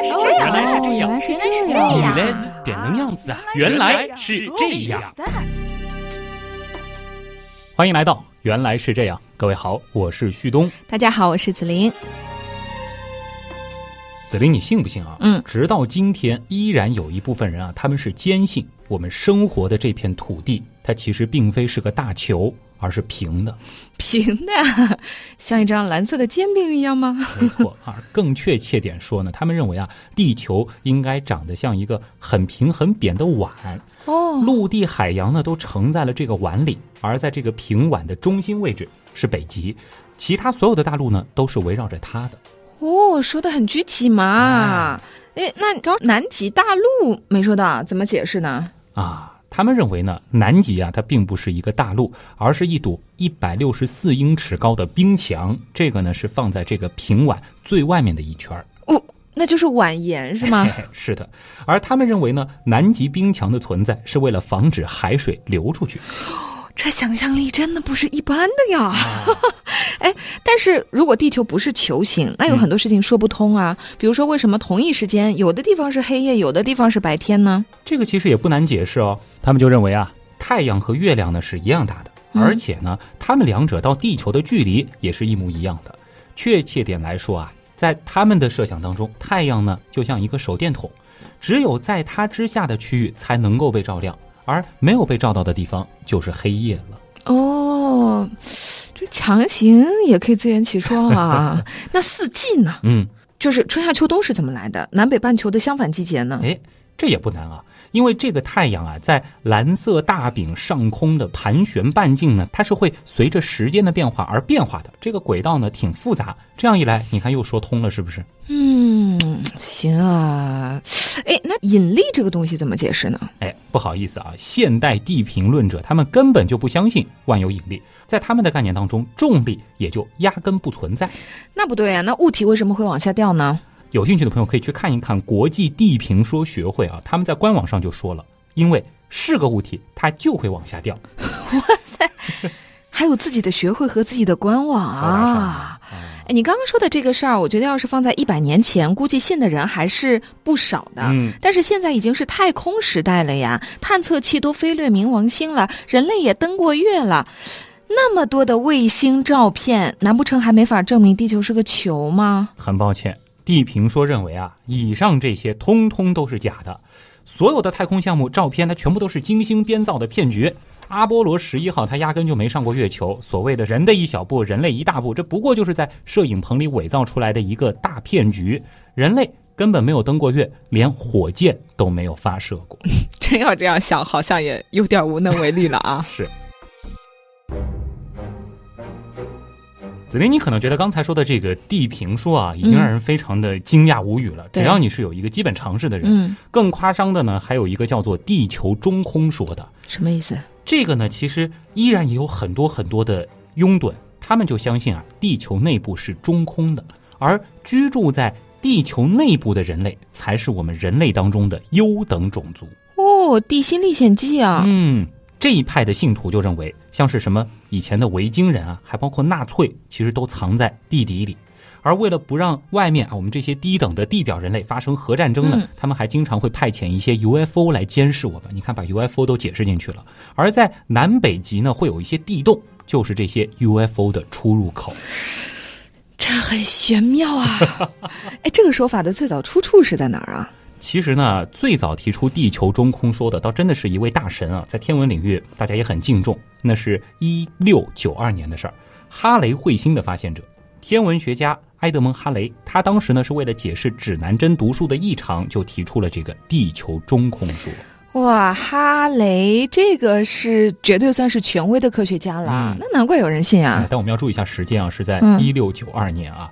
来是这样，原来是这样，原来是这这样样。原来是这样子啊！原来是这样。欢迎来到《原来是这样》，各位好，我是旭东。大家好，我是子琳。子琳，你信不信啊？嗯直到今天，依然有一部分人啊，他们是坚信我们生活的这片土地，它其实并非是个大球，而是平的。平的，像一张蓝色的煎饼一样吗？没错啊，更确切点说呢，他们认为啊，地球应该长得像一个很平很扁的碗，哦，陆地、海洋呢都盛在了这个碗里，而在这个平碗的中心位置是北极，其他所有的大陆呢都是围绕着它的。哦，说的很具体嘛。哎，那刚南极大陆没说到，怎么解释呢？啊，他们认为呢，南极啊，它并不是一个大陆，而是一堵一百六十四英尺高的冰墙。这个呢是放在这个平碗最外面的一圈儿。哦，那就是碗岩是吗 是的。而他们认为呢，南极冰墙的存在是为了防止海水流出去。这想象力真的不是一般的呀！哎，但是如果地球不是球形，那有很多事情说不通啊。比如说，为什么同一时间有的地方是黑夜，有的地方是白天呢？这个其实也不难解释哦。他们就认为啊，太阳和月亮呢是一样大的，嗯而且呢，它们两者到地球的距离也是一模一样的。确切点来说啊，在他们的设想当中，太阳呢就像一个手电筒，只有在它之下的区域才能够被照亮，而没有被照到的地方就是黑夜了。哦，这强行也可以自圆其说啊。那四季呢？嗯，就是春夏秋冬是怎么来的？南北半球的相反季节呢？哎，这也不难啊，因为这个太阳啊，在蓝色大饼上空的盘旋半径呢，它是会随着时间的变化而变化的。这个轨道呢挺复杂，这样一来，你看又说通了，是不是？嗯，行啊。哎，那引力这个东西怎么解释呢？哎，不好意思啊，现代地平论者他们根本就不相信万有引力，在他们的概念当中，重力也就压根不存在。那不对啊，那物体为什么会往下掉呢？有兴趣的朋友可以去看一看国际地平说学会啊，他们在官网上就说了，因为是个物体，它就会往下掉。哇塞 还有自己的学会和自己的官网啊！哎，你刚刚说的这个事儿，我觉得要是放在一百年前，估计信的人还是不少的。嗯但是现在已经是太空时代了呀，探测器都飞掠冥王星了，人类也登过月了，那么多的卫星照片，难不成还没法证明地球是个球吗？很抱歉，地平说认为啊，以上这些通通都是假的，所有的太空项目照片，它全部都是精心编造的骗局。阿波罗十一号，它压根就没上过月球。所谓的人的一小步，人类一大步，这不过就是在摄影棚里伪造出来的一个大骗局。人类根本没有登过月，连火箭都没有发射过。真要这样想，好像也有点无能为力了啊！是。子林，你可能觉得刚才说的这个地平说啊，已经让人非常的惊讶无语了。对只要你是有一个基本常识的人，嗯，更夸张的呢，还有一个叫做地球中空说的。什么意思？这个呢，其实依然也有很多很多的拥趸，他们就相信啊，地球内部是中空的，而居住在地球内部的人类才是我们人类当中的优等种族。哦，《地心历险记》啊，嗯，这一派的信徒就认为，像是什么以前的维京人啊，还包括纳粹，其实都藏在地底里。而为了不让外面啊我们这些低等的地表人类发生核战争呢，嗯他们还经常会派遣一些 UFO 来监视我们。你看，把 UFO 都解释进去了。而在南北极呢，会有一些地洞，就是这些 UFO 的出入口。这很玄妙啊！哎，这个说法的最早出处是在哪儿啊？其实呢，最早提出地球中空说的，倒真的是一位大神啊，在天文领域大家也很敬重。那是一六九二年的事儿，哈雷彗星的发现者，天文学家埃德蒙·哈雷，他当时呢是为了解释指南针读数的异常，就提出了这个地球中空说。哇，哈雷这个是绝对算是权威的科学家了，嗯那难怪有人信哎啊！但我们要注意一下时间啊，是在嗯一六九二年啊。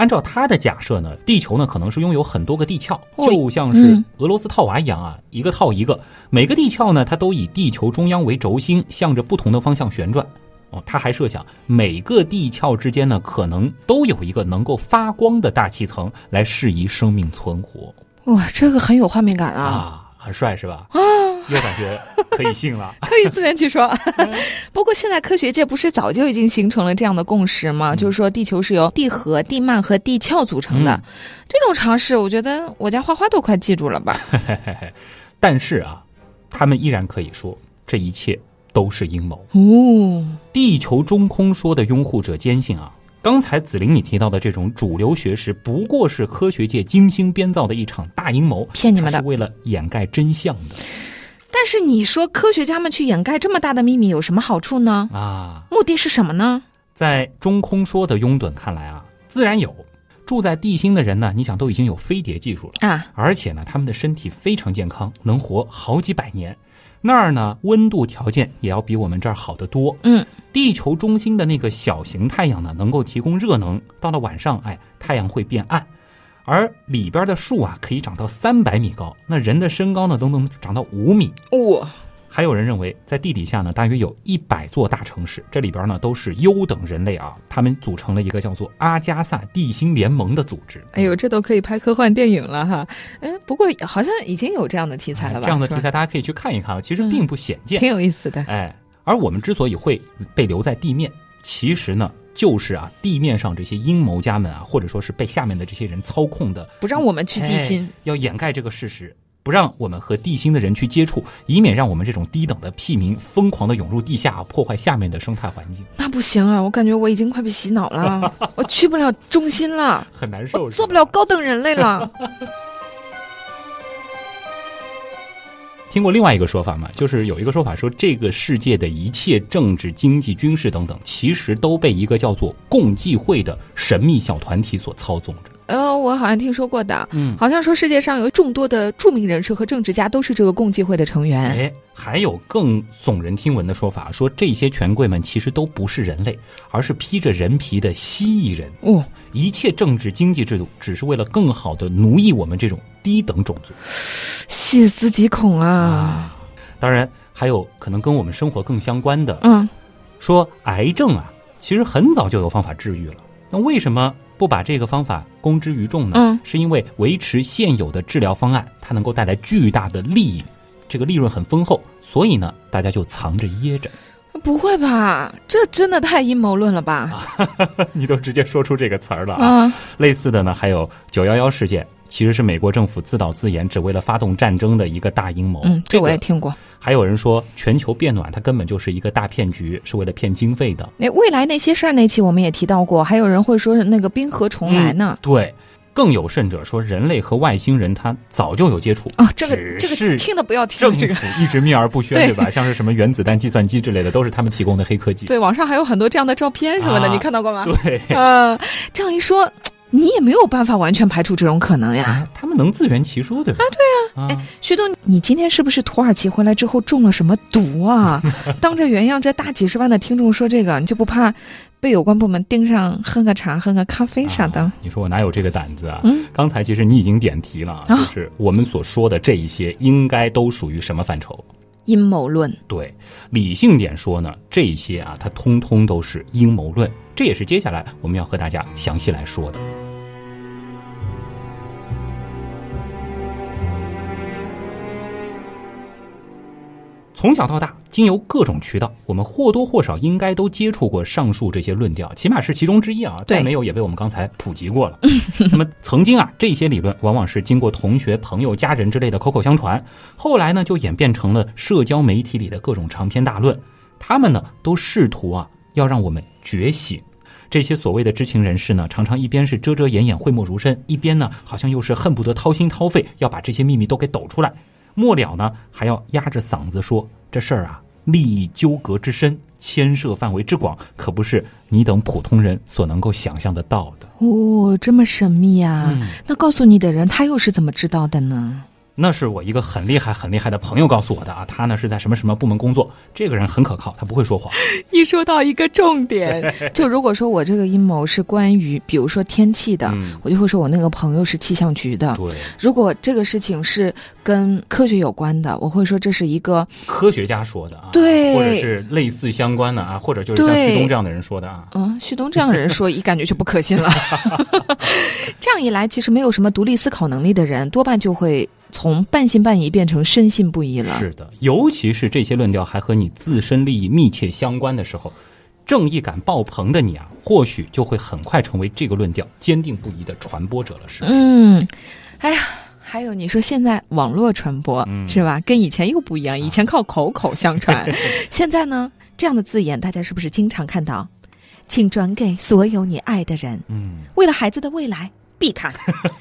按照他的假设呢，地球呢可能是拥有很多个地壳，哦就像是嗯俄罗斯套娃一样啊，一个套一个。每个地壳呢，它都以地球中央为轴心，向着不同的方向旋转。哦，他还设想每个地壳之间呢，可能都有一个能够发光的大气层，来适宜生命存活哇，这个很有画面感啊！啊，很帅是吧？啊，又感觉可以信了。可以自圆其说。不过现在科学界不是早就已经形成了这样的共识吗？就是说地球是由地核、地幔和地壳组成的。这种常识，我觉得我家花花都快记住了吧。但是啊，他们依然可以说这一切都是阴谋。哦，地球中空说的拥护者坚信啊，刚才紫玲你提到的这种主流学识，不过是科学界精心编造的一场大阴谋，骗你们的是为了掩盖真相的但是你说科学家们去掩盖这么大的秘密有什么好处呢？啊。目的是什么呢？在中空说的拥趸看来啊，自然有。住在地心的人呢，你想都已经有飞碟技术了，啊，而且呢，他们的身体非常健康，能活好几百年。那儿呢，温度条件也要比我们这儿好得多。嗯，地球中心的那个小型太阳呢，能够提供热能，到了晚上，哎，太阳会变暗。而里边的树啊，可以长到三百米高，那人的身高呢，都能长到五米。哇、还有人认为，在地底下呢，大约有一百座大城市，这里边呢都是优等人类啊，他们组成了一个叫做阿加萨地心联盟的组织。哎呦，这都可以拍科幻电影了哈。嗯，不过好像已经有这样的题材了吧？哎这样的题材大家可以去看一看啊，其实并不鲜见。挺有意思的。哎，而我们之所以会被留在地面，其实呢，就是啊，地面上这些阴谋家们啊，或者说是被下面的这些人操控的，不让我们去地心哎，要掩盖这个事实。不让我们和地心的人去接触，以免让我们这种低等的屁民疯狂的涌入地下，破坏下面的生态环境，那不行啊！我感觉我已经快被洗脑了，我去不了中心了，很难受。做不了高等人类了。听过另外一个说法吗？就是有一个说法说，这个世界的一切政治、经济、军事等等，其实都被一个叫做共济会的神秘小团体所操纵着。呃，我好像听说过的，嗯，好像说世界上有众多的著名人士和政治家都是这个共济会的成员。哎，还有更耸人听闻的说法，说这些权贵们其实都不是人类，而是披着人皮的蜥蜴人。哦，一切政治经济制度只是为了更好的奴役我们这种低等种族。细思极恐啊！当然，还有可能跟我们生活更相关的，嗯，说癌症啊，其实很早就有方法治愈了。那为什么不把这个方法公之于众呢？嗯是因为维持现有的治疗方案，它能够带来巨大的利益，这个利润很丰厚，所以呢，大家就藏着掖着。不会吧？这真的太阴谋论了吧？你都直接说出这个词儿了啊！啊，类似的呢，还有九幺幺事件，其实是美国政府自导自演，只为了发动战争的一个大阴谋。嗯，这我也听过。还有人说，全球变暖它根本就是一个大骗局，是为了骗经费的。那未来那些事儿那期我们也提到过，还有人会说是那个冰河重来呢。对，更有甚者说，人类和外星人他早就有接触哦，这个这个是听的不要听政这个。府一直秘而不宣，对 对吧？像是什么原子弹、计算机之类的，都是他们提供的黑科技。对，网上还有很多这样的照片什么的，啊你看到过吗？对，呃，这样一说，你也没有办法完全排除这种可能呀。啊，他们能自圆其说，对吧？啊，对啊。哎徐东，你今天是不是土耳其回来之后中了什么毒啊？当着原样这大几十万的听众说这个，你就不怕被有关部门盯上喝个茶、喝个咖啡啥的？啊你说我哪有这个胆子啊？嗯刚才其实你已经点题了，啊就是我们所说的这一些，应该都属于什么范畴？阴谋论。对，理性点说呢，这些啊，它通通都是阴谋论，这也是接下来我们要和大家详细来说的。从小到大，经由各种渠道，我们或多或少应该都接触过上述这些论调，起码是其中之一啊。再没有也被我们刚才普及过了。那么曾经啊，这些理论往往是经过同学、朋友、家人之类的口口相传，后来呢就演变成了社交媒体里的各种长篇大论。他们呢都试图啊要让我们觉醒。这些所谓的知情人士呢，常常一边是遮遮掩掩、讳莫如深，一边呢好像又是恨不得掏心掏肺要把这些秘密都给抖出来。末了呢，还要压着嗓子说这事儿啊，利益纠葛之深，牵涉范围之广，可不是你等普通人所能够想象得到的。哦，这么神秘呀、嗯那告诉你的人，他又是怎么知道的呢？那是我一个很厉害、很厉害的朋友告诉我的啊，他呢是在什么什么部门工作，这个人很可靠，他不会说谎。你说到一个重点，就如果说我这个阴谋是关于，比如说天气的，嗯我就会说我那个朋友是气象局的。对，如果这个事情是跟科学有关的，我会说这是一个科学家说的啊，对或者是类似相关的啊，或者就是像旭东这样的人说的啊。嗯，旭东这样的人说，一感觉就不可信了。这样一来，其实没有什么独立思考能力的人，多半就会从半信半疑变成深信不疑了。是的，尤其是这些论调还和你自身利益密切相关的时候，正义感爆棚的你啊，或许就会很快成为这个论调坚定不移的传播者了，是不是？嗯，哎呀。还有，你说现在网络传播、嗯是吧？跟以前又不一样，以前靠口口相传，现在呢，这样的字眼大家是不是经常看到？请转给所有你爱的人，嗯，为了孩子的未来，避开。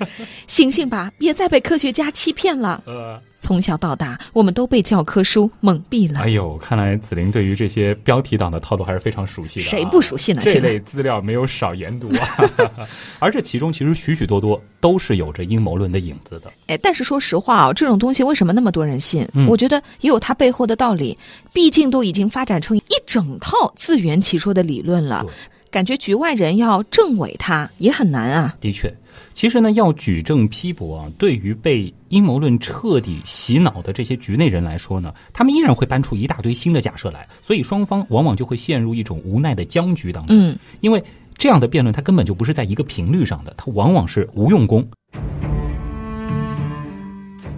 醒醒吧，别再被科学家欺骗了。呃，从小到大，我们都被教科书蒙蔽了。哎呦，看来紫玲对于这些标题党的套路还是非常熟悉的、啊。谁不熟悉呢？这类资料没有少研读啊，而这其中其实许许多多都是有着阴谋论的影子的。哎，但是说实话啊，这种东西为什么那么多人信？嗯我觉得也有它背后的道理。毕竟都已经发展成一整套自圆其说的理论了对，感觉局外人要证伪他也很难啊。的确，其实呢，要举证批驳啊，对于被阴谋论彻底洗脑的这些局内人来说呢，他们依然会搬出一大堆新的假设来，所以双方往往就会陷入一种无奈的僵局当中。嗯，因为这样的辩论，它根本就不是在一个频率上的，它往往是无用功。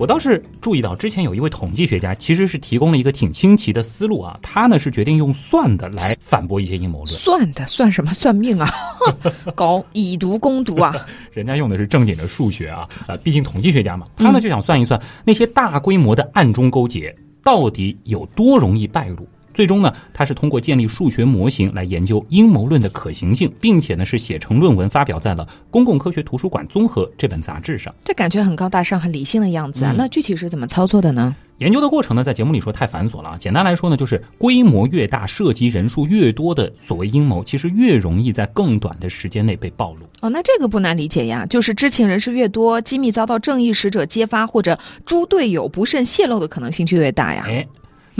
我倒是注意到，之前有一位统计学家其实是提供了一个挺新奇的思路啊，他呢是决定用算的来反驳一些阴谋论。算的算什么算命啊？搞以毒攻毒啊！人家用的是正经的数学啊，呃，毕竟统计学家嘛，他呢就想算一算那些大规模的暗中勾结到底有多容易败露。最终呢，他是通过建立数学模型来研究阴谋论的可行性，并且呢是写成论文发表在了《公共科学图书馆综合》这本杂志上。这感觉很高大上、很理性的样子啊。嗯那具体是怎么操作的呢？研究的过程呢，在节目里说太繁琐了啊。简单来说呢，就是规模越大、涉及人数越多的所谓阴谋，其实越容易在更短的时间内被暴露。哦，那这个不难理解呀，就是知情人士越多，机密遭到正义使者揭发或者猪队友不慎泄露的可能性就越大呀。哎，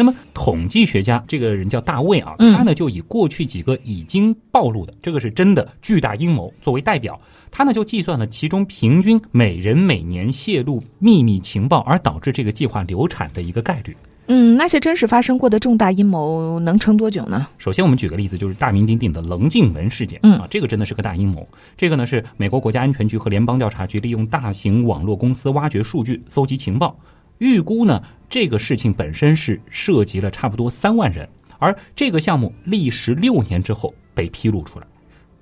那么统计学家这个人叫大卫啊，嗯他呢就以过去几个已经暴露的，这个是真的巨大阴谋作为代表，他呢就计算了其中平均每人每年泄露秘密情报而导致这个计划流产的一个概率。嗯，那些真实发生过的重大阴谋能撑多久呢？首先，我们举个例子，就是大名鼎鼎的棱镜门事件嗯啊，这个真的是个大阴谋。这个呢是美国国家安全局和联邦调查局利用大型网络公司挖掘数据、搜集情报，预估呢这个事情本身是涉及了差不多三万人，而这个项目历时六年之后被披露出来，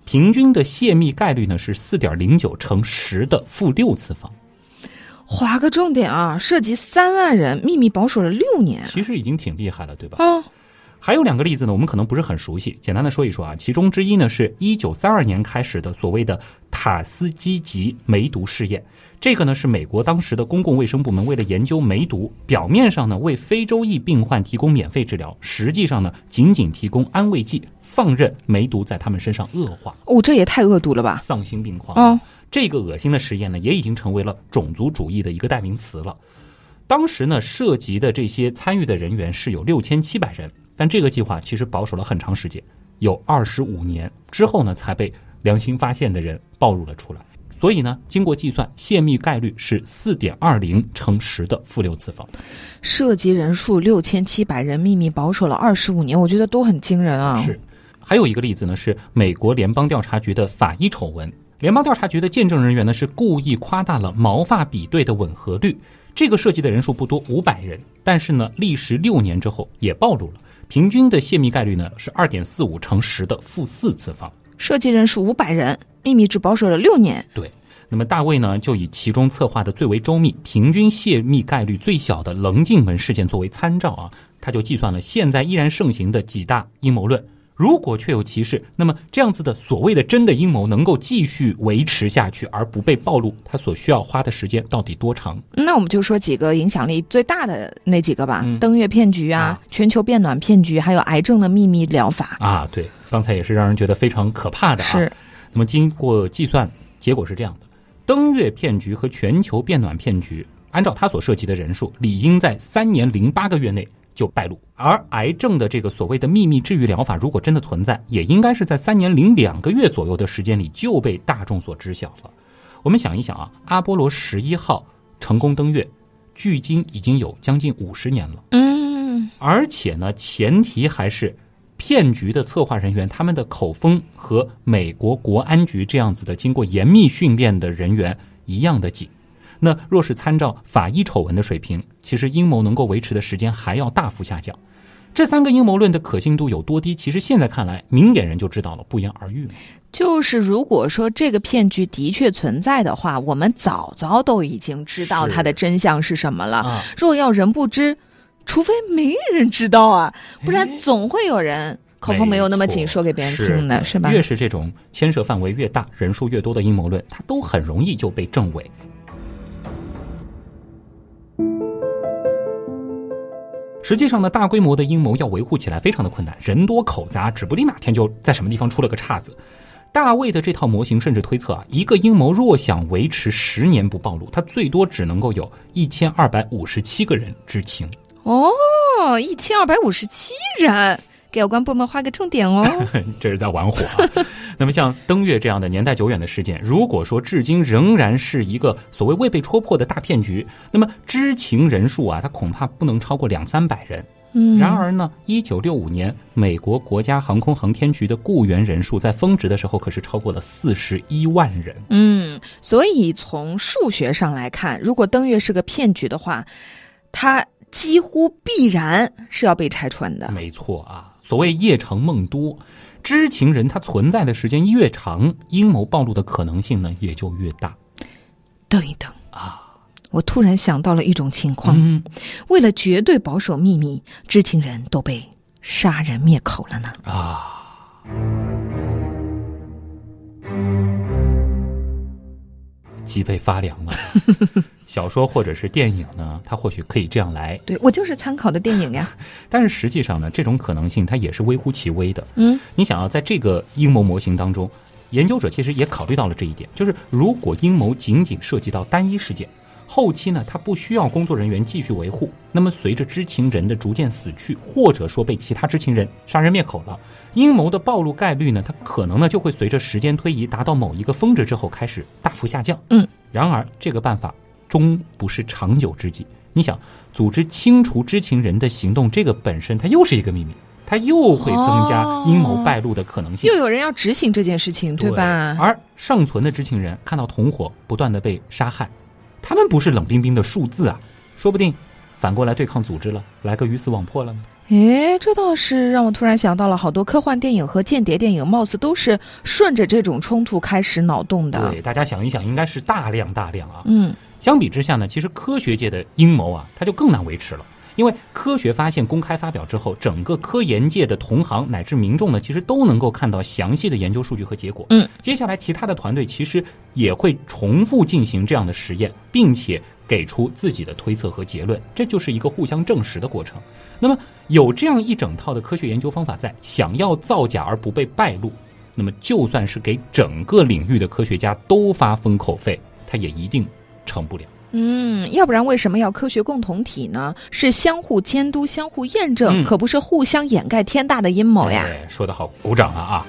平均的泄密概率呢是四点零九乘十的负六次方，划个重点啊，涉及三万人，秘密保守了六年。其实已经挺厉害了，对吧？哦，还有两个例子呢，我们可能不是很熟悉，简单的说一说啊。其中之一呢，是一九三二年开始的所谓的塔斯基吉梅毒试验。这个呢是美国当时的公共卫生部门为了研究梅毒，表面上呢为非洲裔病患提供免费治疗，实际上呢仅仅提供安慰剂，放任梅毒在他们身上恶化，哦，这也太恶毒了吧！丧心病狂。哦，这个恶心的实验呢，也已经成为了种族主义的一个代名词了。当时呢，涉及的这些参与的人员是有六千七百人，但这个计划其实保守了很长时间，有二十五年之后呢，才被良心发现的人暴露了出来。所以呢，经过计算，泄密概率是四点二零乘十的负六次方。涉及人数六千七百人，秘密保守了二十五年，我觉得都很惊人啊。是，还有一个例子呢，是美国联邦调查局的法医丑闻。联邦调查局的见证人员呢是故意夸大了毛发比对的吻合率，这个涉及的人数不多，五百人，但是呢，历时六年之后也暴露了，平均的泄密概率呢是二点四五乘十的负四次方。设计人数五百人，秘密只保守了六年。对，那么大卫呢就以其中策划的最为周密、平均泄密概率最小的棱镜门事件作为参照啊，他就计算了现在依然盛行的几大阴谋论。如果确有其事，那么这样子的所谓的真的阴谋能够继续维持下去而不被暴露，它所需要花的时间到底多长？那我们就说几个影响力最大的那几个吧：嗯登月骗局啊、啊全球变暖骗局，还有癌症的秘密疗法。啊，对，刚才也是让人觉得非常可怕的啊。是，那么经过计算，结果是这样的：登月骗局和全球变暖骗局，按照它所涉及的人数，理应在三年零八个月内就败露；而癌症的这个所谓的秘密治愈疗法，如果真的存在，也应该是在三年零两个月左右的时间里就被大众所知晓了。我们想一想啊，阿波罗十一号成功登月，距今已经有将近五十年了。嗯，而且呢，前提还是骗局的策划人员他们的口风和美国国安局这样子的经过严密训练的人员一样的紧。那若是参照法医丑闻的水平，其实阴谋能够维持的时间还要大幅下降。这三个阴谋论的可信度有多低？其实现在看来，明眼人就知道了，不言而喻了。就是如果说这个骗局的确存在的话，我们早早都已经知道它的真相是什么了。啊，若要人不知，除非没人知道啊，不然总会有人口风没有那么紧，说给别人听的，是吧？越是这种牵涉范围越大、人数越多的阴谋论，它都很容易就被证伪。实际上呢，大规模的阴谋要维护起来非常的困难，人多口杂，指不定哪天就在什么地方出了个岔子。大卫的这套模型甚至推测啊，一个阴谋若想维持十年不暴露，它最多只能够有一千二百五十七个人知情。哦，一千二百五十七人，给有关部门画个重点哦。这是在玩火啊。那么像登月这样的年代久远的事件，如果说至今仍然是一个所谓未被戳破的大骗局，那么知情人数啊，它恐怕不能超过两三百人。嗯，然而呢，一九六五年，美国国家航空航天局的雇员人数在峰值的时候可是超过了四十一万人。嗯，所以从数学上来看，如果登月是个骗局的话，它几乎必然是要被拆穿的。没错啊，所谓夜长梦多，知情人他存在的时间越长，阴谋暴露的可能性呢也就越大等一等，啊。我突然想到了一种情况：嗯为了绝对保守秘密，知情人都被杀人灭口了呢。啊，脊背发凉了。小说或者是电影呢，它或许可以这样来，对我就是参考的电影呀。但是实际上呢，这种可能性它也是微乎其微的。嗯，你想要在这个阴谋模型当中，研究者其实也考虑到了这一点，就是如果阴谋仅仅涉及到单一事件，后期呢，它不需要工作人员继续维护，那么随着知情人的逐渐死去，或者说被其他知情人杀人灭口了，阴谋的暴露概率呢，它可能呢就会随着时间推移达到某一个峰值之后开始大幅下降。嗯，然而这个办法终不是长久之计。你想，组织清除知情人的行动，这个本身它又是一个秘密，它又会增加哦阴谋败露的可能性。又有人要执行这件事情，对吧？而尚存的知情人看到同伙不断的被杀害，他们不是冷冰冰的数字啊，说不定反过来对抗组织了，来个鱼死网破了呢。诶，这倒是让我突然想到了好多科幻电影和间谍电影，貌似都是顺着这种冲突开始脑洞的。对，大家想一想，应该是大量大量啊。嗯，相比之下呢，其实科学界的阴谋啊，它就更难维持了。因为科学发现公开发表之后，整个科研界的同行乃至民众呢，其实都能够看到详细的研究数据和结果。嗯，接下来其他的团队其实也会重复进行这样的实验，并且给出自己的推测和结论，这就是一个互相证实的过程。那么有这样一整套的科学研究方法在，想要造假而不被败露，那么就算是给整个领域的科学家都发封口费，他也一定成不了。嗯，要不然为什么要科学共同体呢？是相互监督、相互验证，嗯可不是互相掩盖天大的阴谋呀。哎，说得好，鼓掌啊啊！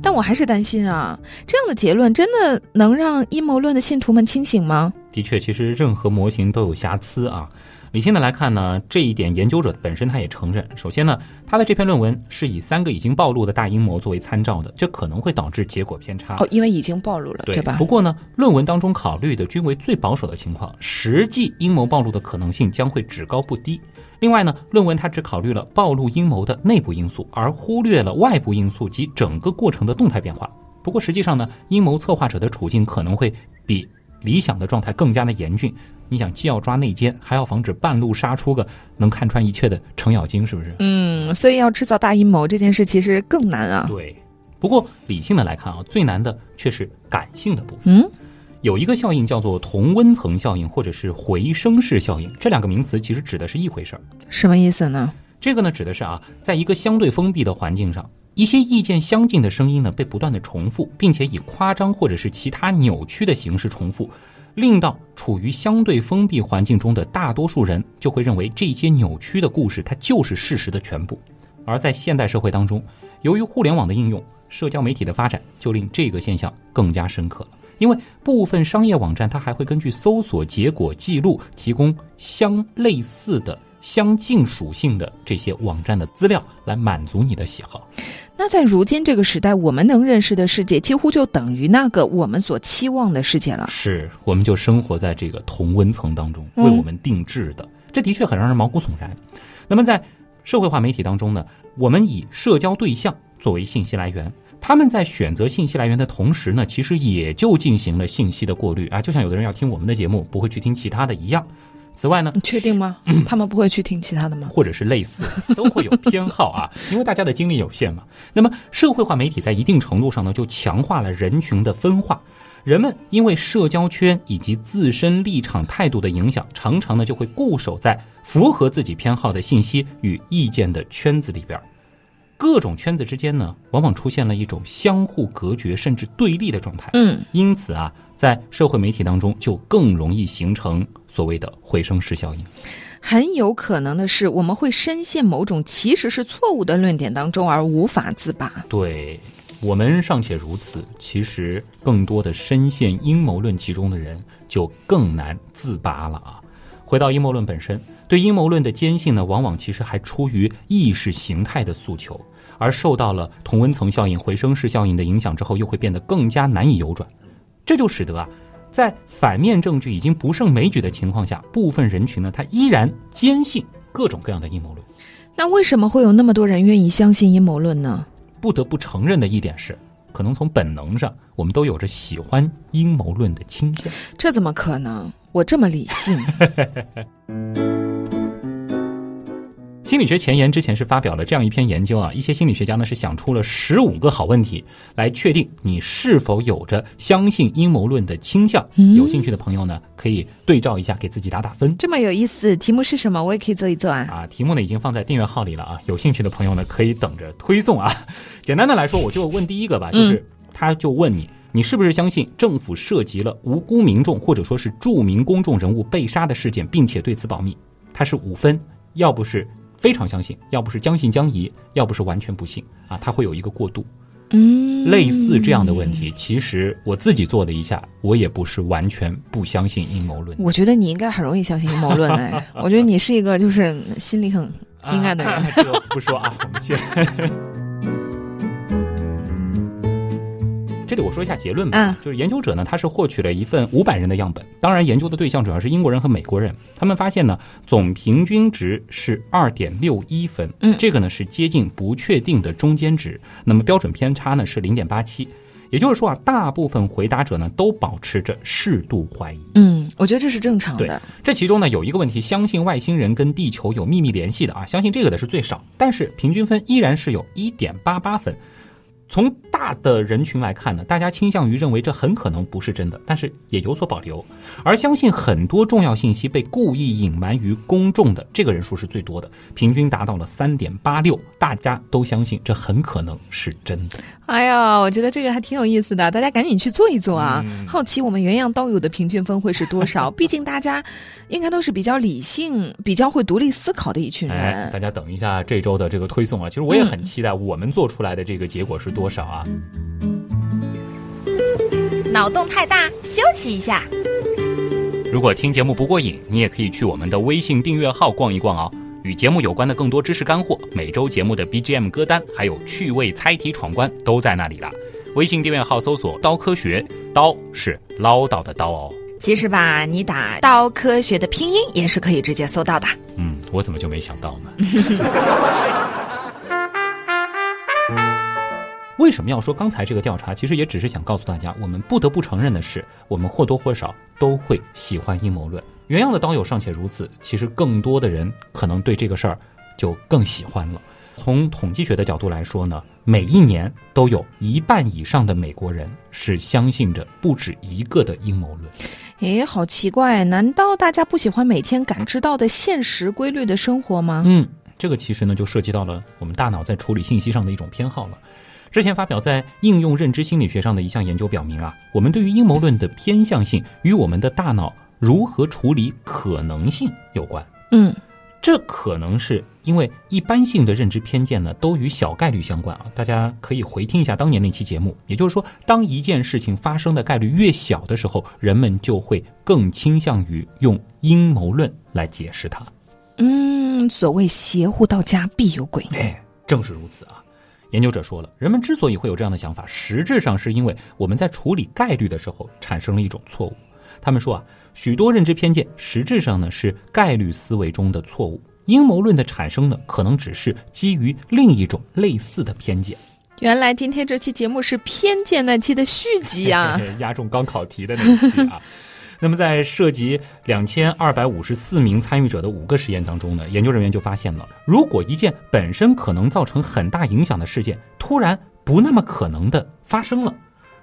但我还是担心啊，这样的结论真的能让阴谋论的信徒们清醒吗？的确，其实任何模型都有瑕疵啊。理性的来看呢，这一点研究者本身他也承认。首先呢，他的这篇论文是以三个已经暴露的大阴谋作为参照的，这可能会导致结果偏差。哦，因为已经暴露了，对吧不？过呢，论文当中考虑的均为最保守的情况，实际阴谋暴露的可能性将会只高不低。另外呢，论文它只考虑了暴露阴谋的内部因素，而忽略了外部因素及整个过程的动态变化。不过实际上呢，阴谋策划者的处境可能会比理想的状态更加的严峻。你想，既要抓内奸，还要防止半路杀出个能看穿一切的程咬金，是不是？嗯，所以要制造大阴谋这件事其实更难啊。对。不过理性的来看啊，最难的却是感性的部分。嗯，有一个效应叫做同温层效应，或者是回声式效应，这两个名词其实指的是一回事儿。什么意思呢？这个呢，指的是啊，在一个相对封闭的环境上，一些意见相近的声音呢被不断的重复，并且以夸张或者是其他扭曲的形式重复，令到处于相对封闭环境中的大多数人就会认为这些扭曲的故事它就是事实的全部。而在现代社会当中，由于互联网的应用、社交媒体的发展，就令这个现象更加深刻了。因为部分商业网站它还会根据搜索结果记录提供相类似的相近属性的这些网站的资料来满足你的喜好。那在如今这个时代，我们能认识的世界几乎就等于那个我们所期望的世界了。是，我们就生活在这个同温层当中，为我们定制的，这的确很让人毛骨悚然。那么在社会化媒体当中呢，我们以社交对象作为信息来源，他们在选择信息来源的同时呢，其实也就进行了信息的过滤啊，就像有的人要听我们的节目，不会去听其他的一样。此外呢，你确定吗？他们不会去听其他的吗？或者是类似，都会有偏好啊，因为大家的精力有限嘛。那么社会化媒体在一定程度上呢，就强化了人群的分化。人们因为社交圈以及自身立场态度的影响，常常呢就会固守在符合自己偏好的信息与意见的圈子里边。各种圈子之间呢，往往出现了一种相互隔绝甚至对立的状态。嗯，因此啊，在社会媒体当中，就更容易形成所谓的回声式效应。很有可能的是，我们会深陷某种其实是错误的论点当中而无法自拔。对我们尚且如此，其实更多的深陷阴谋论其中的人就更难自拔了啊！回到阴谋论本身，对阴谋论的坚信呢，往往其实还出于意识形态的诉求，而受到了同温层效应、回声式效应的影响之后，又会变得更加难以扭转。这就使得啊，在反面证据已经不胜枚举的情况下，部分人群呢，他依然坚信各种各样的阴谋论。那为什么会有那么多人愿意相信阴谋论呢？不得不承认的一点是，可能从本能上，我们都有着喜欢阴谋论的倾向。这怎么可能？我这么理性。心理学前沿之前是发表了这样一篇研究啊，一些心理学家呢是想出了十五个好问题，来确定你是否有着相信阴谋论的倾向。有兴趣的朋友呢，可以对照一下，给自己打打分。这么有意思，题目是什么？我也可以做一做啊。啊，题目呢已经放在订阅号里了啊，有兴趣的朋友呢可以等着推送啊。简单的来说，我就问第一个吧，就是他就问你，你是不是相信政府涉及了无辜民众或者说是著名公众人物被杀的事件，并且对此保密？它是五分，要不是。非常相信，要不是将信将疑，要不是完全不信啊，他会有一个过渡。嗯，类似这样的问题，其实我自己做了一下，我也不是完全不相信阴谋论。我觉得你应该很容易相信阴谋论哎，我觉得你是一个就是心里很阴暗的人。这个不说啊，我们先。这里我说一下结论吧，就是研究者呢，他是获取了一份五百人的样本，当然研究的对象主要是英国人和美国人。他们发现呢，总平均值是二点六一分，嗯，这个呢是接近不确定的中间值。那么标准偏差呢是零点八七，也就是说啊，大部分回答者呢都保持着适度怀疑。嗯，我觉得这是正常的。这其中呢有一个问题，相信外星人跟地球有秘密联系的啊，相信这个的是最少，但是平均分依然是有一点八八分。从大的人群来看呢，大家倾向于认为这很可能不是真的，但是也有所保留。而相信很多重要信息被故意隐瞒于公众的这个人数是最多的，平均达到了三点八六。大家都相信这很可能是真的。哎呀，我觉得这个还挺有意思的，大家赶紧去做一做啊！好奇我们原样刀友的平均分会是多少？毕竟大家应该都是比较理性、比较会独立思考的一群人。大家等一下这周的这个推送啊，其实我也很期待我们做出来的这个结果是多少啊！脑洞太大，休息一下。如果听节目不过瘾，你也可以去我们的微信订阅号逛一逛哦。与节目有关的更多知识干货，每周节目的 BGM 歌单，还有趣味猜题闯关，都在那里了。微信订阅号搜索“刀科学”，刀是唠叨的刀哦。其实吧，你打“刀科学”的拼音也是可以直接搜到的。嗯，我怎么就没想到呢？为什么要说刚才这个调查？其实也只是想告诉大家，我们不得不承认的是，我们或多或少都会喜欢阴谋论。原样的刀友尚且如此，其实更多的人可能对这个事儿就更喜欢了。从统计学的角度来说呢，每一年都有一半以上的美国人是相信着不止一个的阴谋论。诶，好奇怪，难道大家不喜欢每天感知到的现实规律的生活吗？嗯，这个其实呢就涉及到了我们大脑在处理信息上的一种偏好了。之前发表在应用认知心理学上的一项研究表明啊，我们对于阴谋论的偏向性与我们的大脑。如何处理可能性有关？嗯，这可能是因为一般性的认知偏见呢，都与小概率相关啊。大家可以回听一下当年那期节目。也就是说，当一件事情发生的概率越小的时候，人们就会更倾向于用阴谋论来解释它。嗯，所谓邪乎到家必有鬼。哎，正是如此啊。研究者说了，人们之所以会有这样的想法，实质上是因为我们在处理概率的时候产生了一种错误。他们说啊，许多认知偏见实质上呢是概率思维中的错误，阴谋论的产生呢可能只是基于另一种类似的偏见。原来今天这期节目是偏见那期的续集啊，压中高考题的那一期啊。那么，在涉及两千二百五十四名参与者的五个实验当中呢，研究人员就发现了，如果一件本身可能造成很大影响的事件突然不那么可能的发生了，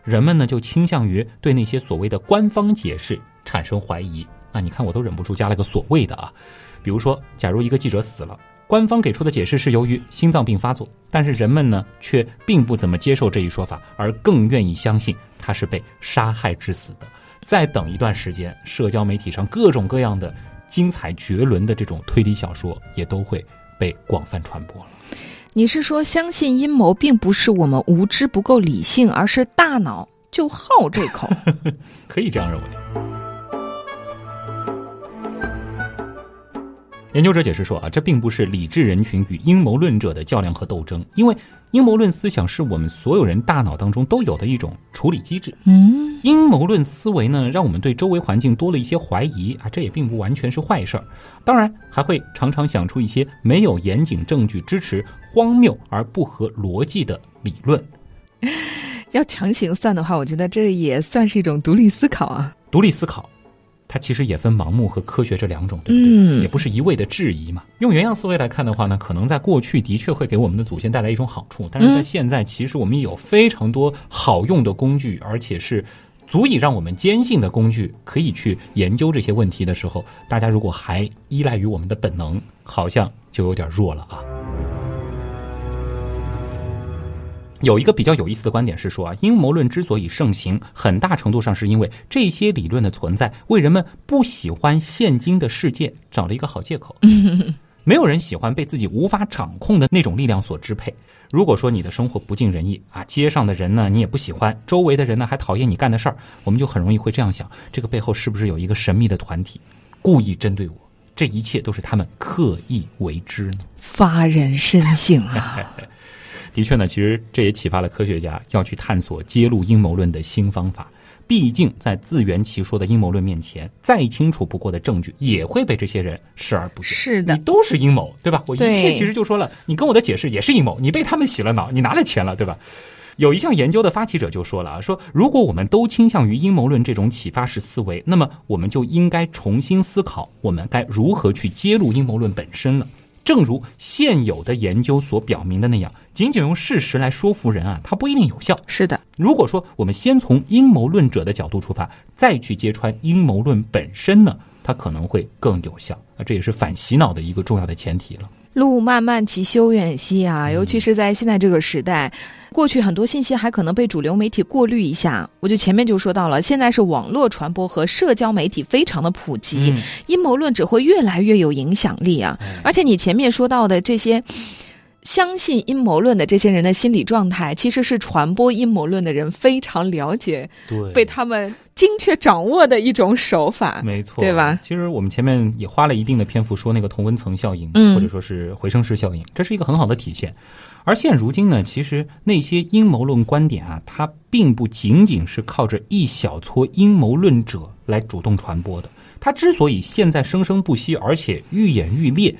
人们呢就倾向于对那些所谓的官方解释产生怀疑。啊，你看我都忍不住加了个所谓的啊，比如说，假如一个记者死了，官方给出的解释是由于心脏病发作，但是人们呢却并不怎么接受这一说法，而更愿意相信他是被杀害致死的。再等一段时间，社交媒体上各种各样的精彩绝伦的这种推理小说也都会被广泛传播了。你是说，相信阴谋并不是我们无知不够理性，而是大脑就好这口？可以这样认为。研究者解释说啊，这并不是理智人群与阴谋论者的较量和斗争，因为阴谋论思想是我们所有人大脑当中都有的一种处理机制。嗯，阴谋论思维呢，让我们对周围环境多了一些怀疑啊，这也并不完全是坏事儿。当然，还会常常想出一些没有严谨证据支持、荒谬而不合逻辑的理论。要强行算的话，我觉得这也算是一种独立思考啊。独立思考。它其实也分盲目和科学这两种，对不对？也不是一味的质疑嘛。用原样思维来看的话呢，可能在过去的确会给我们的祖先带来一种好处，但是在现在，其实我们有非常多好用的工具，而且是足以让我们坚信的工具，可以去研究这些问题的时候，大家如果还依赖于我们的本能，好像就有点弱了啊。有一个比较有意思的观点是说啊，阴谋论之所以盛行，很大程度上是因为这些理论的存在，为人们不喜欢现今的世界找了一个好借口。没有人喜欢被自己无法掌控的那种力量所支配。如果说你的生活不尽人意啊，街上的人呢你也不喜欢，周围的人呢还讨厌你干的事儿，我们就很容易会这样想：这个背后是不是有一个神秘的团体，故意针对我？这一切都是他们刻意为之呢？发人深省啊！的确呢，其实这也启发了科学家要去探索揭露阴谋论的新方法。毕竟，在自圆其说的阴谋论面前，再清楚不过的证据也会被这些人视而不见。是的，你都是阴谋，对吧？我一切其实就说了，你跟我的解释也是阴谋，你被他们洗了脑，你拿了钱了，对吧？有一项研究的发起者就说了啊，说如果我们都倾向于阴谋论这种启发式思维，那么我们就应该重新思考，我们该如何去揭露阴谋论本身了。正如现有的研究所表明的那样，仅仅用事实来说服人啊，它不一定有效。是的，如果说我们先从阴谋论者的角度出发，再去揭穿阴谋论本身呢，它可能会更有效。啊，这也是反洗脑的一个重要的前提了。路漫漫其修远兮啊，尤其是在现在这个时代。过去很多信息还可能被主流媒体过滤一下，我就前面就说到了，现在是网络传播和社交媒体非常的普及，阴谋论只会越来越有影响力啊！而且你前面说到的这些相信阴谋论的这些人的心理状态，其实是传播阴谋论的人非常了解，对，被他们精确掌握的一种手法，没错，对吧？其实我们前面也花了一定的篇幅说那个同温层效应，或者说是回声式效应，这是一个很好的体现。而现如今呢，其实那些阴谋论观点啊，它并不仅仅是靠着一小撮阴谋论者来主动传播的。它之所以现在生生不息，而且愈演愈烈，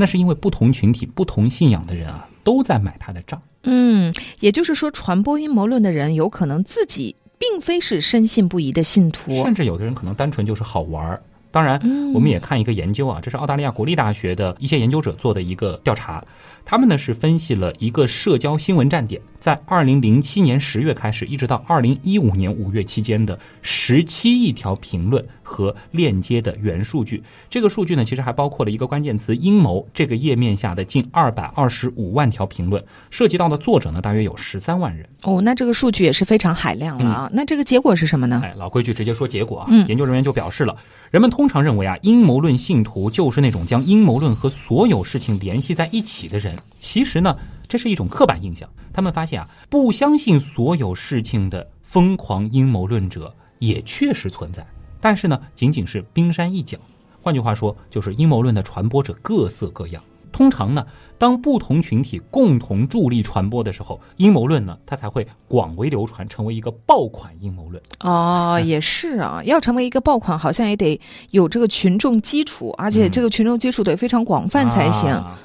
那是因为不同群体、不同信仰的人啊，都在买他的账。嗯，也就是说，传播阴谋论的人有可能自己并非是深信不疑的信徒，甚至有的人可能单纯就是好玩儿。当然，我们也看一个研究啊，这是澳大利亚国立大学的一些研究者做的一个调查。他们呢是分析了一个社交新闻站点在二零零七年十月开始，一直到二零一五年五月期间的十七亿条评论和链接的原数据。这个数据呢，其实还包括了一个关键词“阴谋”这个页面下的近二百二十五万条评论，涉及到的作者呢，大约有十三万人。哦，那这个数据也是非常海量了啊。那这个结果是什么呢？哎，老规矩，直接说结果啊。研究人员就表示了，人们通常认为啊，阴谋论信徒就是那种将阴谋论和所有事情联系在一起的人。其实呢，这是一种刻板印象。他们发现啊，不相信所有事情的疯狂阴谋论者也确实存在，但是呢，仅仅是冰山一角。换句话说，就是阴谋论的传播者各色各样。通常呢，当不同群体共同助力传播的时候，阴谋论呢，它才会广为流传，成为一个爆款阴谋论。哦，也是啊，要成为一个爆款，好像也得有这个群众基础，而且这个群众基础得非常广泛才行。啊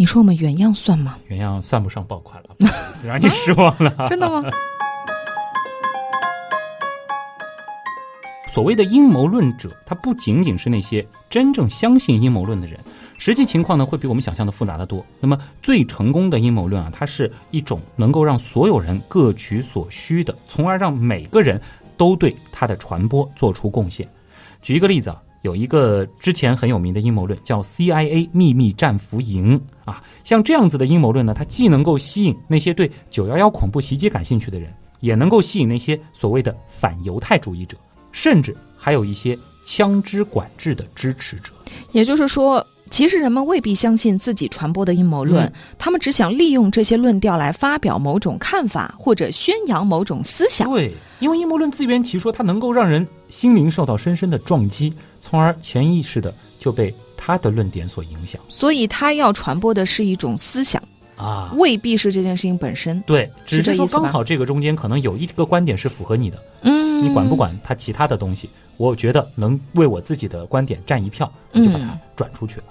你说我们原样算吗？原样算不上爆款了，不好意思，让你失望了。真的吗？所谓的阴谋论者，他不仅仅是那些真正相信阴谋论的人，实际情况呢会比我们想象的复杂的多。那么最成功的阴谋论啊，它是一种能够让所有人各取所需的，从而让每个人都对它的传播做出贡献。举一个例子啊，有一个之前很有名的阴谋论叫 CIA 秘密战俘营啊，像这样子的阴谋论呢，它既能够吸引那些对911恐怖袭击感兴趣的人，也能够吸引那些所谓的反犹太主义者。甚至还有一些枪支管制的支持者。也就是说，其实人们未必相信自己传播的阴谋论，嗯他们只想利用这些论调来发表某种看法或者宣扬某种思想。对，因为阴谋论自圆其说，它能够让人心灵受到深深的撞击，从而潜意识的就被他的论点所影响所以，他要传播的是一种思想，啊。未必是这件事情本身。对，只是说刚好这个中间可能有一个观点是符合你的，嗯，你管不？管他其他的东西，我觉得能为我自己的观点占一票，我就把它嗯转出去了。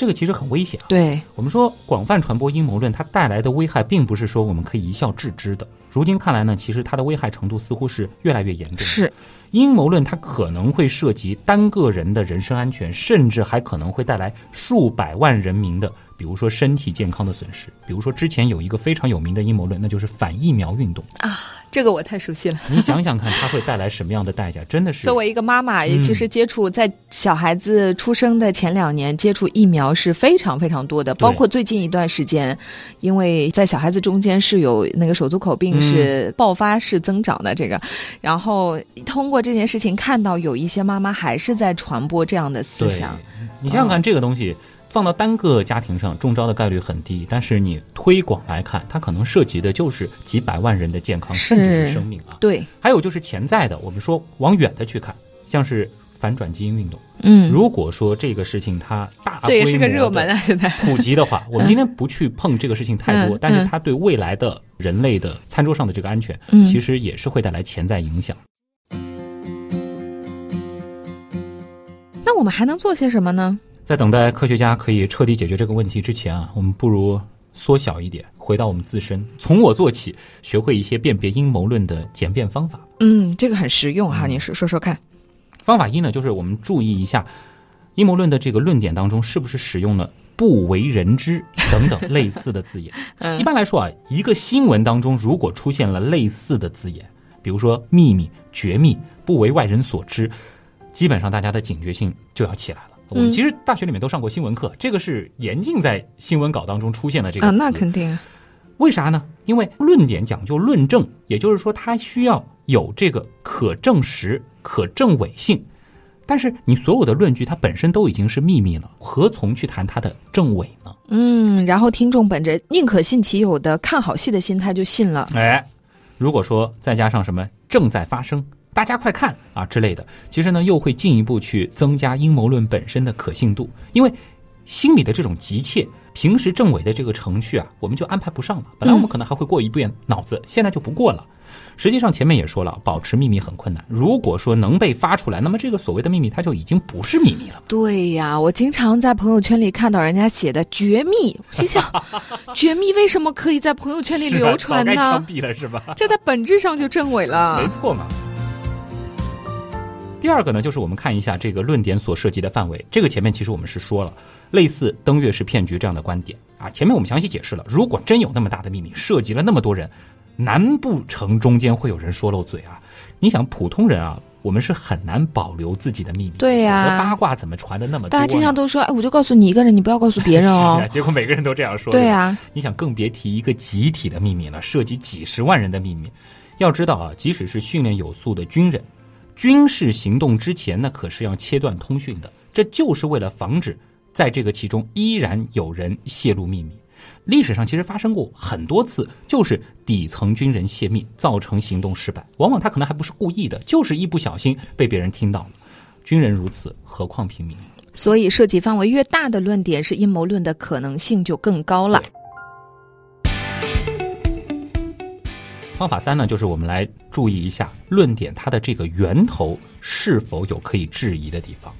这个其实很危险啊。对，我们说广泛传播阴谋论，它带来的危害并不是说我们可以一笑置之的。如今看来呢，其实它的危害程度似乎是越来越严重。是阴谋论，它可能会涉及单个人的人身安全，甚至还可能会带来数百万人民的，比如说身体健康的损失。比如说之前有一个非常有名的阴谋论，那就是反疫苗运动啊。这个我太熟悉了。你想想看，它会带来什么样的代价？真的是作为一个妈妈，其实接触在小孩子出生的前两年接触疫苗是非常非常多的，包括最近一段时间，因为在小孩子中间是有那个手足口病嗯是爆发式增长的这个，然后通过这件事情看到有一些妈妈还是在传播这样的思想，你想想看，这个东西放到单个家庭上，中招的概率很低，但是你推广来看，它可能涉及的就是几百万人的健康，甚至是生命啊。对，还有就是潜在的，我们说往远的去看，像是反转基因运动。嗯，如果说这个事情它大这也是个规模地热门啊，现在。普及的话，我们今天不去碰这个事情太多，嗯但是它对未来的人类的餐桌上的这个安全，嗯其实也是会带来潜在影响。那我们还能做些什么呢？在等待科学家可以彻底解决这个问题之前啊，我们不如缩小一点，回到我们自身，从我做起，学会一些辨别阴谋论的简便方法。嗯，这个很实用哈，嗯你说说说看。方法一呢，就是我们注意一下阴谋论的这个论点当中是不是使用了“不为人知”等等类似的字眼。嗯一般来说啊，一个新闻当中如果出现了类似的字眼，比如说秘密、绝密、不为外人所知，基本上大家的警觉性就要起来了。我们嗯其实大学里面都上过新闻课，这个是严禁在新闻稿当中出现的这个啊，那肯定。为啥呢？因为论点讲究论证，也就是说，它需要有这个可证实、可证伪性。但是你所有的论据，它本身都已经是秘密了，何从去谈它的证伪呢？嗯，然后听众本着宁可信其有的看好戏的心态就信了。哎，如果说再加上什么正在发生、大家快看啊之类的，其实呢又会进一步去增加阴谋论本身的可信度，因为心里的这种急切，平时政委的这个程序啊，我们就安排不上了。本来我们可能还会过一遍脑子，现在就不过了。实际上前面也说了，保持秘密很困难。如果说能被发出来，那么这个所谓的秘密，它就已经不是秘密了。对呀，我经常在朋友圈里看到人家写的绝密，我心想，绝密为什么可以在朋友圈里流传呢？毙了是吧？这在本质上就证伪了没。错嘛。第二个呢，就是我们看一下这个论点所涉及的范围。这个前面其实我们是说了，类似登月是骗局这样的观点啊。前面我们详细解释了，如果真有那么大的秘密，涉及了那么多人，难不成中间会有人说漏嘴啊？你想，普通人啊，我们是很难保留自己的秘密。对呀八卦怎么传的那么多？大家经常都说，哎，我就告诉你一个人，你不要告诉别人哦是啊。结果每个人都这样说。吧对啊，你想更别提一个集体的秘密了，涉及几十万人的秘密。要知道啊，即使是训练有素的军人，军事行动之前呢，可是要切断通讯的，这就是为了防止在这个其中依然有人泄露秘密。历史上其实发生过很多次，就是底层军人泄密造成行动失败，往往他可能还不是故意的，就是一不小心被别人听到了。军人如此，何况平民？所以涉及范围越大的论点，是阴谋论的可能性就更高了。方法三呢，就是我们来注意一下论点它的这个源头是否有可以质疑的地方。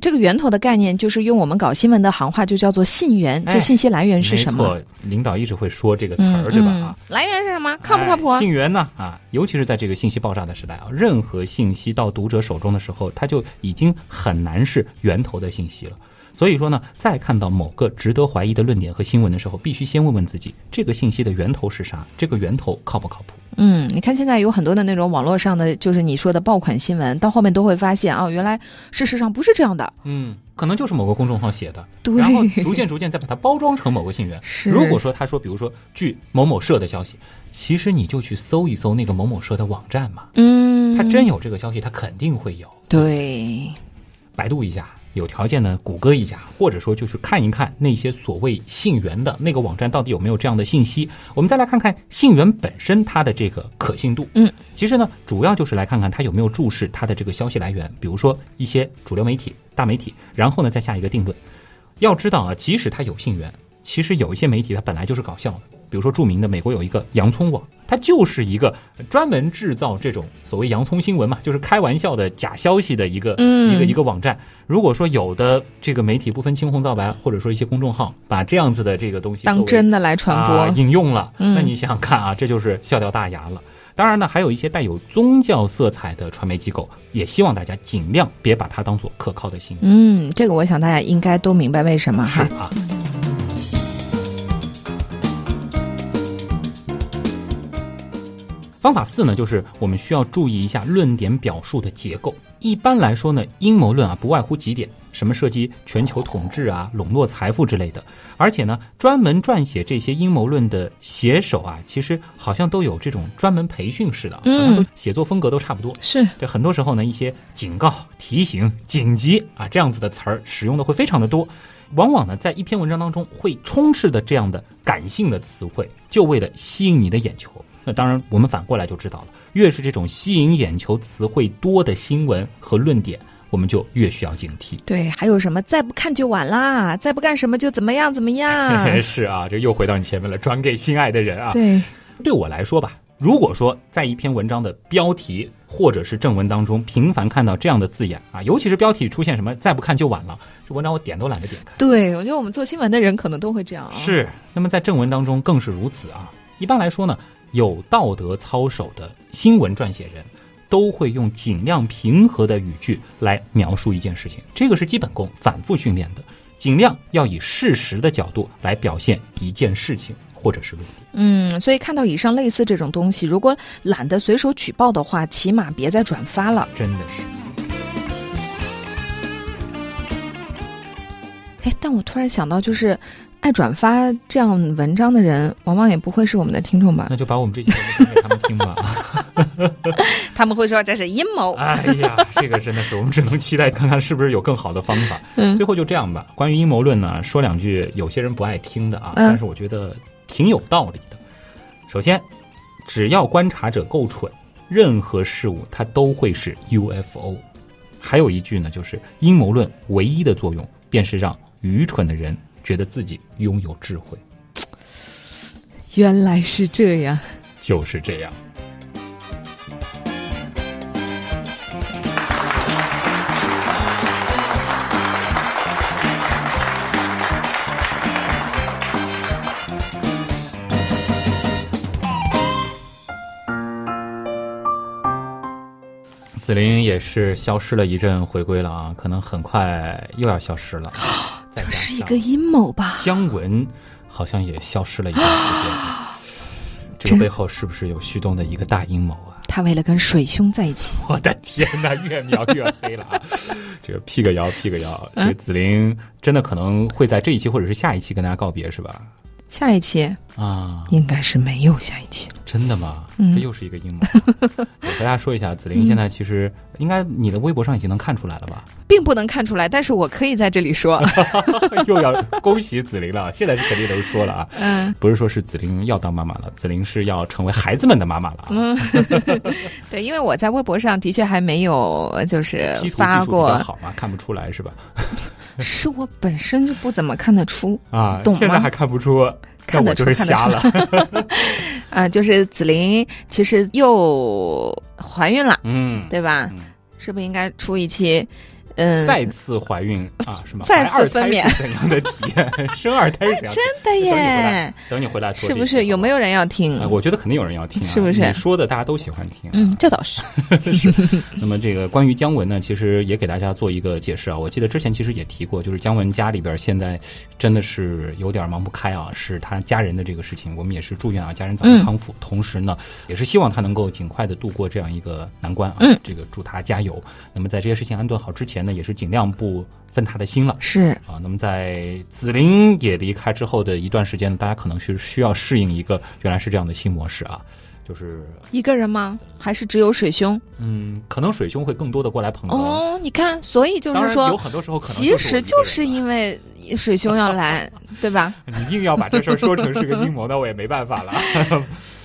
这个源头的概念，就是用我们搞新闻的行话，就叫做信源。这信息来源是什么？没错，领导一直会说这个词儿，对吧？啊，来源是什么？靠不靠谱？信源呢？啊，尤其是在这个信息爆炸的时代啊，任何信息到读者手中的时候，它就已经很难是源头的信息了。所以说呢，在看到某个值得怀疑的论点和新闻的时候，必须先问问自己，这个信息的源头是啥？这个源头靠不靠谱？嗯，你看现在有很多的那种网络上的，就是你说的爆款新闻，到后面都会发现啊，原来事实上不是这样的。嗯，可能就是某个公众号写的，对，然后逐渐逐渐再把它包装成某个信源。是，如果说他说，比如说据某某社的消息，其实你就去搜一搜那个某某社的网站嘛。嗯，他真有这个消息，他肯定会有。对，百度一下。有条件呢，谷歌一下，或者说就是看一看那些所谓信源的那个网站到底有没有这样的信息。我们再来看看信源本身它的这个可信度。嗯，其实呢，主要就是来看看它有没有注释它的这个消息来源，比如说一些主流媒体、大媒体，然后呢再下一个定论。要知道啊，即使它有信源，其实有一些媒体它本来就是搞笑的。比如说，著名的美国有一个洋葱网，它就是一个专门制造这种所谓洋葱新闻嘛，就是开玩笑的假消息的一个一个一个网站。如果说有的这个媒体不分青红皂白，或者说一些公众号把这样子的这个东西当真的来传播、引用了，那你想想看啊，这就是笑掉大牙了。当然呢，还有一些带有宗教色彩的传媒机构，也希望大家尽量别把它当做可靠的新闻。嗯，这个我想大家应该都明白为什么哈。是啊。方法四呢，就是我们需要注意一下论点表述的结构。一般来说呢，阴谋论啊，不外乎几点：什么涉及全球统治啊、笼络财富之类的。而且呢，专门撰写这些阴谋论的写手啊，其实好像都有这种专门培训式的，嗯，写作风格都差不多。是，这很多时候呢，一些警告、提醒、紧急啊这样子的词儿使用的会非常的多。往往呢，在一篇文章当中会充斥的这样的感性的词汇，就为了吸引你的眼球。那当然，我们反过来就知道了，越是这种吸引眼球词汇多的新闻和论点，我们就越需要警惕。对，还有什么再不看就晚啦，再不干什么就怎么样怎么样。是啊，这又回到你前面了，转给心爱的人啊。对，对我来说吧，如果说在一篇文章的标题或者是正文当中频繁看到这样的字眼啊，尤其是标题出现什么再不看就晚了，这文章我点都懒得点开。对，我觉得我们做新闻的人可能都会这样。是，那么在正文当中更是如此啊。一般来说呢。有道德操守的新闻撰写人，都会用尽量平和的语句来描述一件事情，这个是基本功，反复训练的。尽量要以事实的角度来表现一件事情或者是论点。嗯，所以看到以上类似这种东西，如果懒得随手举报的话，起码别再转发了。真的是。哎，但我突然想到，就是。爱转发这样文章的人，往往也不会是我们的听众吧？那就把我们这期节目讲给他们听吧。他们会说这是阴谋。哎呀，这个真的是，我们只能期待看看是不是有更好的方法。嗯，最后就这样吧。关于阴谋论呢，说两句有些人不爱听的啊，但是我觉得挺有道理的。首先，只要观察者够蠢，任何事物它都会是 UFO。还有一句呢，就是阴谋论唯一的作用便是让愚蠢的人。觉得自己拥有智慧，原来是这样，就是这样。紫菱也是消失了一阵，回归了啊，可能很快又要消失了。这是一个阴谋吧？姜文好像也消失了一段时间，这个背后是不是有旭东的一个大阴谋啊？他为了跟水兄在一起，我的天哪，越描越黑了啊！这个辟个谣，辟个谣，这个紫菱真的可能会在这一期或者是下一期跟大家告别，是吧？下一期啊，应该是没有下一期了。真的吗？嗯这又是一个阴谋。我和大家说一下，紫菱现在其实应该你的微博上已经能看出来了吧？并不能看出来，但是我可以在这里说，又要恭喜紫菱了，现在是肯定能说了啊。嗯不是说是紫菱要当妈妈了，紫菱是要成为孩子们的妈妈了啊。嗯，对，因为我在微博上的确还没有就是发过，好嘛，看不出来是吧？是我本身就不怎么看得出，啊，懂吗现在还看不出，看得出那我就是瞎了。啊、就是紫菱其实又怀孕了，嗯，对吧？嗯是不是应该出一期？嗯，再次怀孕啊？什么？再次分娩是怎样的体验？生二胎是怎样的？真的耶来，等你回来说是不是有没有人要听？呃，我觉得肯定有人要听、啊，是不是你说的大家都喜欢听、啊。嗯，这倒 是。那么这个关于姜文呢，其实也给大家做一个解释啊。我记得之前其实也提过，就是姜文家里边现在真的是有点忙不开啊，是他家人的这个事情，我们也是祝愿啊家人早日康复，同时呢，也是希望他能够尽快的度过这样一个难关啊。嗯这个祝他加油。那么在这些事情安顿好之前呢，也是尽量不分他的心了。是，啊，那么在紫菱也离开之后的一段时间，大家可能是需要适应一个原来是这样的新模式啊，就是一个人吗？还是只有水兄？嗯，可能水兄会更多的过来捧哏。哦，你看，所以就是说有很多时候可能其实就是因为水兄要来，对吧？你硬要把这事儿说成是个阴谋，那我也没办法了。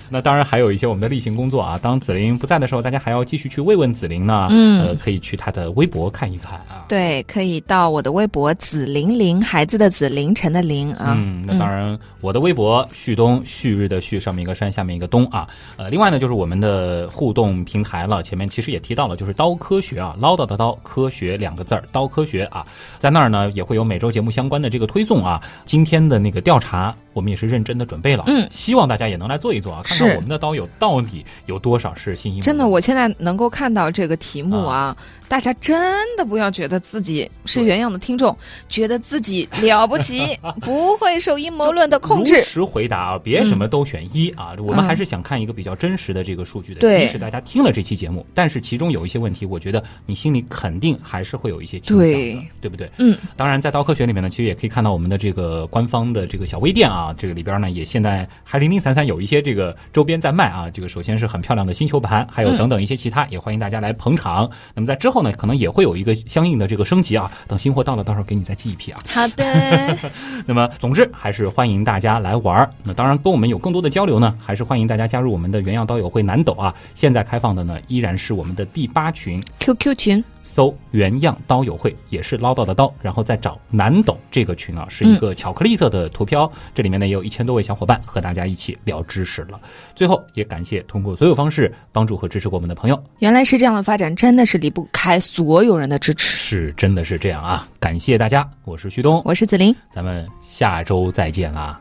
那当然还有一些我们的例行工作啊。当紫菱不在的时候，大家还要继续去慰问紫菱呢。嗯呃，可以去她的微博看一看啊。对，可以到我的微博“紫菱菱”，孩子的紫，凌晨的凌啊。嗯，那当然，我的微博旭东，旭日的旭，上面一个山，下面一个东啊。呃，另外呢，就是我们的互动平台了，前面其实也提到了，就是刀科学啊，唠叨的刀，科学两个字儿，刀科学啊，在那儿呢也会有每周节目相关的这个推送啊。今天的那个调查，我们也是认真的准备了，嗯希望大家也能来做一做啊，看看是我们的刀友到底有多少是新阴谋真的，我现在能够看到这个题目啊，大家真的不要觉得自己是原样的听众，觉得自己了不起，不会受阴谋论的控制如。实回答啊，别什么都选一啊！我们嗯还是想看一个比较真实的这个数据的。对即使大家听了这期节目，但是其中有一些问题，我觉得你心里肯定还是会有一些倾向的，对对不对？嗯，当然，在刀科学里面呢，其实也可以看到我们的这个官方的这个小微店啊，这个里边呢也现在还零零散散有一些这个周边在卖啊。这个首先是很漂亮的星球盘，还有等等一些其他，也欢迎大家来捧场。那么在之后呢，可能也会有一个相应的这个升级啊。等新货到了，到时候给你再寄一批啊。好的，那么，总之还是欢迎大家来玩儿。那当然，跟我们有更多的交流呢，还是欢迎大家加入我们的原样刀友会南斗啊。现在开放的呢，依然是我们的第八群，QQ 群搜“原样刀友会”，也是唠叨的刀，然后再找南斗这个群啊，是一个巧克力色的图标。这里面呢也有一千多位小伙伴和大家一起聊知识了。最后，也感谢通过所有方式帮助和支持过我们的朋友，原来是这样的发展，真的是离不开所有人的支持。是真的是这样啊！感谢大家，我是旭东，我是紫菱，咱们下周再见啦！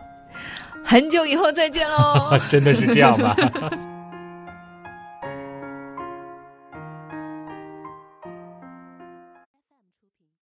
很久以后再见喽。真的是这样吗？